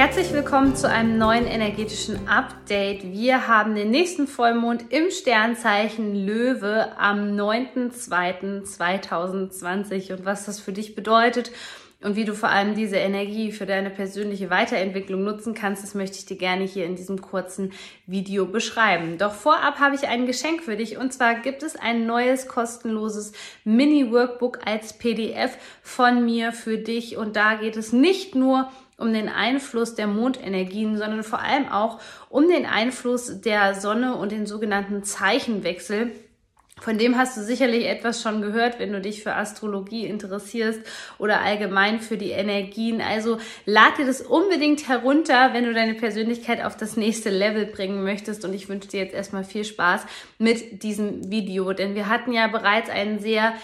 Herzlich willkommen zu einem neuen energetischen Update. Wir haben den nächsten Vollmond im Sternzeichen Löwe am 9.2.2020 und was das für dich bedeutet und wie du vor allem diese Energie für deine persönliche Weiterentwicklung nutzen kannst, das möchte ich dir gerne hier in diesem kurzen Video beschreiben. Doch vorab habe ich ein Geschenk für dich und zwar gibt es ein neues kostenloses Mini-Workbook als PDF von mir für dich und da geht es nicht nur um den Einfluss der Mondenergien, sondern vor allem auch um den Einfluss der Sonne und den sogenannten Zeichenwechsel. Von dem hast du sicherlich etwas schon gehört, wenn du dich für Astrologie interessierst oder allgemein für die Energien. Also lad dir das unbedingt herunter, wenn du deine Persönlichkeit auf das nächste Level bringen möchtest. Und ich wünsche dir jetzt erstmal viel Spaß mit diesem Video, denn wir hatten ja bereits einen sehr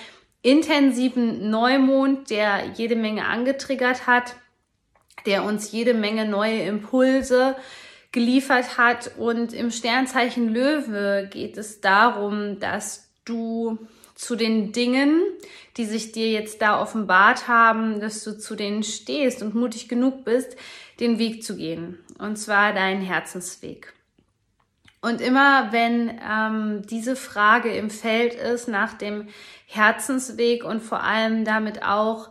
intensiven Neumond, der jede Menge angetriggert hat der uns jede Menge neue Impulse geliefert hat. Und im Sternzeichen Löwe geht es darum, dass du zu den Dingen, die sich dir jetzt da offenbart haben, dass du zu denen stehst und mutig genug bist, den Weg zu gehen. Und zwar deinen Herzensweg. Und immer wenn ähm, diese Frage im Feld ist nach dem Herzensweg und vor allem damit auch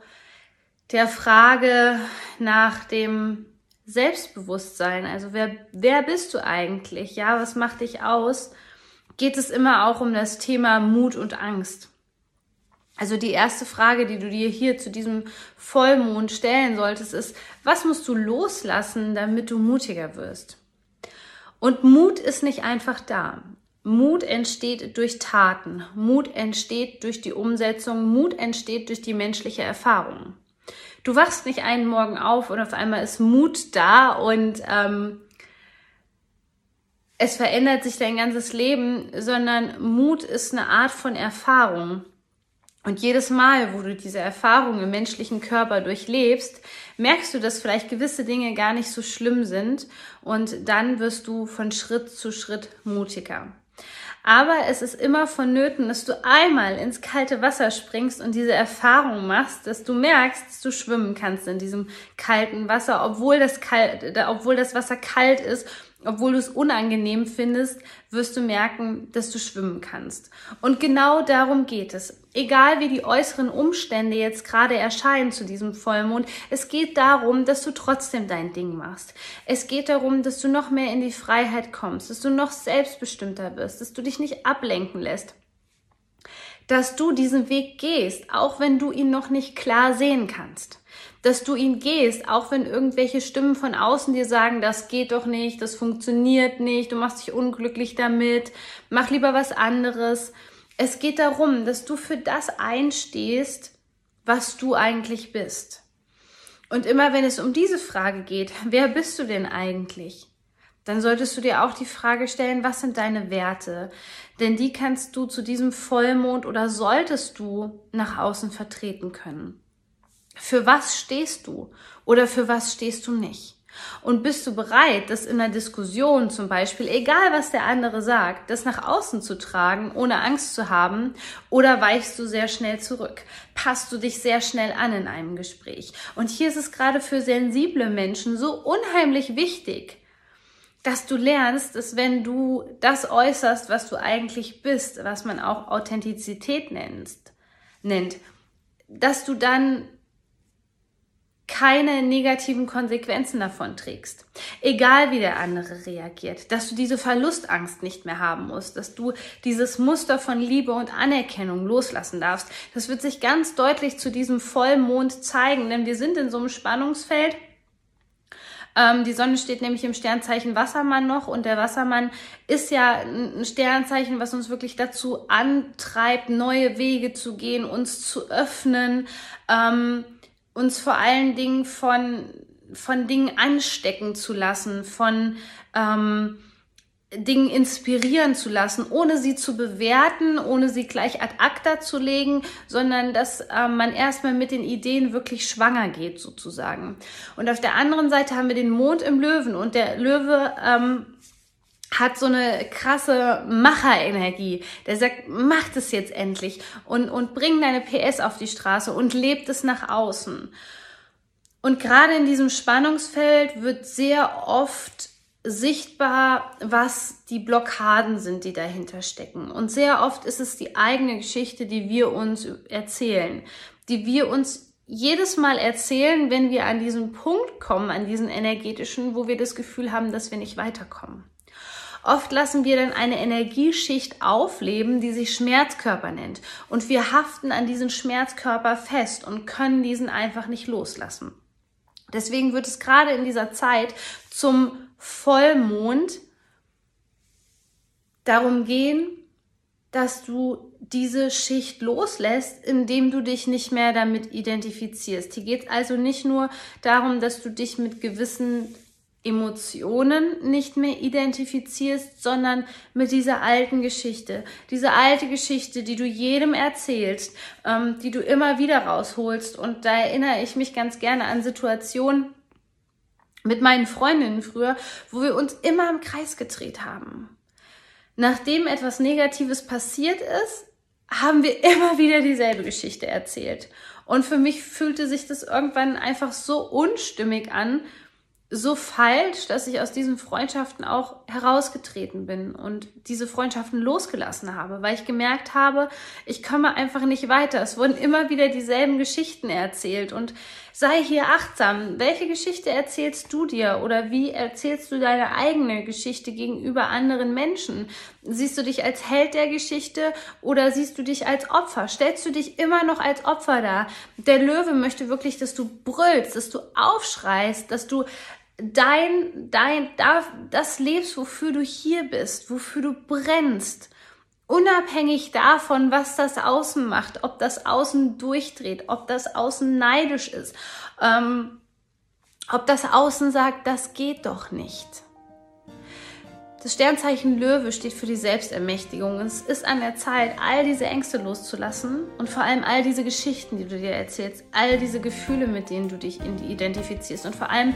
der Frage nach dem Selbstbewusstsein, also wer, wer bist du eigentlich? Ja, was macht dich aus? Geht es immer auch um das Thema Mut und Angst. Also die erste Frage, die du dir hier zu diesem Vollmond stellen solltest, ist, was musst du loslassen, damit du mutiger wirst? Und Mut ist nicht einfach da. Mut entsteht durch Taten. Mut entsteht durch die Umsetzung. Mut entsteht durch die menschliche Erfahrung. Du wachst nicht einen Morgen auf und auf einmal ist Mut da und ähm, es verändert sich dein ganzes Leben, sondern Mut ist eine Art von Erfahrung. Und jedes Mal, wo du diese Erfahrung im menschlichen Körper durchlebst, merkst du, dass vielleicht gewisse Dinge gar nicht so schlimm sind und dann wirst du von Schritt zu Schritt mutiger. Aber es ist immer vonnöten, dass du einmal ins kalte Wasser springst und diese Erfahrung machst, dass du merkst, dass du schwimmen kannst in diesem kalten Wasser, obwohl das, kalt, obwohl das Wasser kalt ist obwohl du es unangenehm findest, wirst du merken, dass du schwimmen kannst. Und genau darum geht es. Egal wie die äußeren Umstände jetzt gerade erscheinen zu diesem Vollmond, es geht darum, dass du trotzdem dein Ding machst. Es geht darum, dass du noch mehr in die Freiheit kommst, dass du noch selbstbestimmter wirst, dass du dich nicht ablenken lässt dass du diesen Weg gehst, auch wenn du ihn noch nicht klar sehen kannst dass du ihn gehst, auch wenn irgendwelche Stimmen von außen dir sagen, das geht doch nicht, das funktioniert nicht, du machst dich unglücklich damit, mach lieber was anderes. Es geht darum, dass du für das einstehst, was du eigentlich bist. Und immer wenn es um diese Frage geht, wer bist du denn eigentlich? Dann solltest du dir auch die Frage stellen, was sind deine Werte? Denn die kannst du zu diesem Vollmond oder solltest du nach außen vertreten können. Für was stehst du oder für was stehst du nicht? Und bist du bereit, das in einer Diskussion zum Beispiel, egal was der andere sagt, das nach außen zu tragen, ohne Angst zu haben? Oder weichst du sehr schnell zurück? Passt du dich sehr schnell an in einem Gespräch? Und hier ist es gerade für sensible Menschen so unheimlich wichtig, dass du lernst, dass wenn du das äußerst, was du eigentlich bist, was man auch Authentizität nennst, nennt, dass du dann keine negativen Konsequenzen davon trägst. Egal wie der andere reagiert, dass du diese Verlustangst nicht mehr haben musst, dass du dieses Muster von Liebe und Anerkennung loslassen darfst. Das wird sich ganz deutlich zu diesem Vollmond zeigen, denn wir sind in so einem Spannungsfeld. Ähm, die Sonne steht nämlich im Sternzeichen Wassermann noch und der Wassermann ist ja ein Sternzeichen, was uns wirklich dazu antreibt, neue Wege zu gehen, uns zu öffnen. Ähm, uns vor allen Dingen von, von Dingen anstecken zu lassen, von, ähm, Dingen inspirieren zu lassen, ohne sie zu bewerten, ohne sie gleich ad acta zu legen, sondern dass äh, man erstmal mit den Ideen wirklich schwanger geht, sozusagen. Und auf der anderen Seite haben wir den Mond im Löwen und der Löwe ähm, hat so eine krasse Macherenergie. Der sagt, mach das jetzt endlich und, und bring deine PS auf die Straße und lebt es nach außen. Und gerade in diesem Spannungsfeld wird sehr oft sichtbar, was die Blockaden sind, die dahinter stecken. Und sehr oft ist es die eigene Geschichte, die wir uns erzählen, die wir uns jedes Mal erzählen, wenn wir an diesen Punkt kommen, an diesen energetischen, wo wir das Gefühl haben, dass wir nicht weiterkommen. Oft lassen wir dann eine Energieschicht aufleben, die sich Schmerzkörper nennt. Und wir haften an diesen Schmerzkörper fest und können diesen einfach nicht loslassen. Deswegen wird es gerade in dieser Zeit zum Vollmond darum gehen, dass du diese Schicht loslässt, indem du dich nicht mehr damit identifizierst. Hier geht es also nicht nur darum, dass du dich mit gewissen Emotionen nicht mehr identifizierst, sondern mit dieser alten Geschichte. Diese alte Geschichte, die du jedem erzählst, ähm, die du immer wieder rausholst. Und da erinnere ich mich ganz gerne an Situationen, mit meinen Freundinnen früher, wo wir uns immer im Kreis gedreht haben. Nachdem etwas Negatives passiert ist, haben wir immer wieder dieselbe Geschichte erzählt. Und für mich fühlte sich das irgendwann einfach so unstimmig an, so falsch, dass ich aus diesen Freundschaften auch herausgetreten bin und diese Freundschaften losgelassen habe, weil ich gemerkt habe, ich komme einfach nicht weiter. Es wurden immer wieder dieselben Geschichten erzählt und sei hier achtsam. Welche Geschichte erzählst du dir oder wie erzählst du deine eigene Geschichte gegenüber anderen Menschen? Siehst du dich als Held der Geschichte oder siehst du dich als Opfer? Stellst du dich immer noch als Opfer dar? Der Löwe möchte wirklich, dass du brüllst, dass du aufschreist, dass du dein, dein, das lebst, wofür du hier bist, wofür du brennst. Unabhängig davon, was das Außen macht, ob das Außen durchdreht, ob das Außen neidisch ist, ähm, ob das Außen sagt, das geht doch nicht. Das Sternzeichen Löwe steht für die Selbstermächtigung. Es ist an der Zeit, all diese Ängste loszulassen und vor allem all diese Geschichten, die du dir erzählst, all diese Gefühle, mit denen du dich identifizierst und vor allem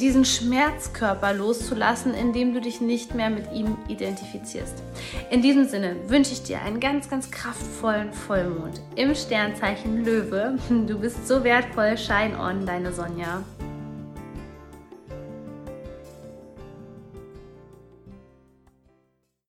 diesen Schmerzkörper loszulassen, indem du dich nicht mehr mit ihm identifizierst. In diesem Sinne wünsche ich dir einen ganz, ganz kraftvollen Vollmond im Sternzeichen Löwe. Du bist so wertvoll. Shine on, deine Sonja.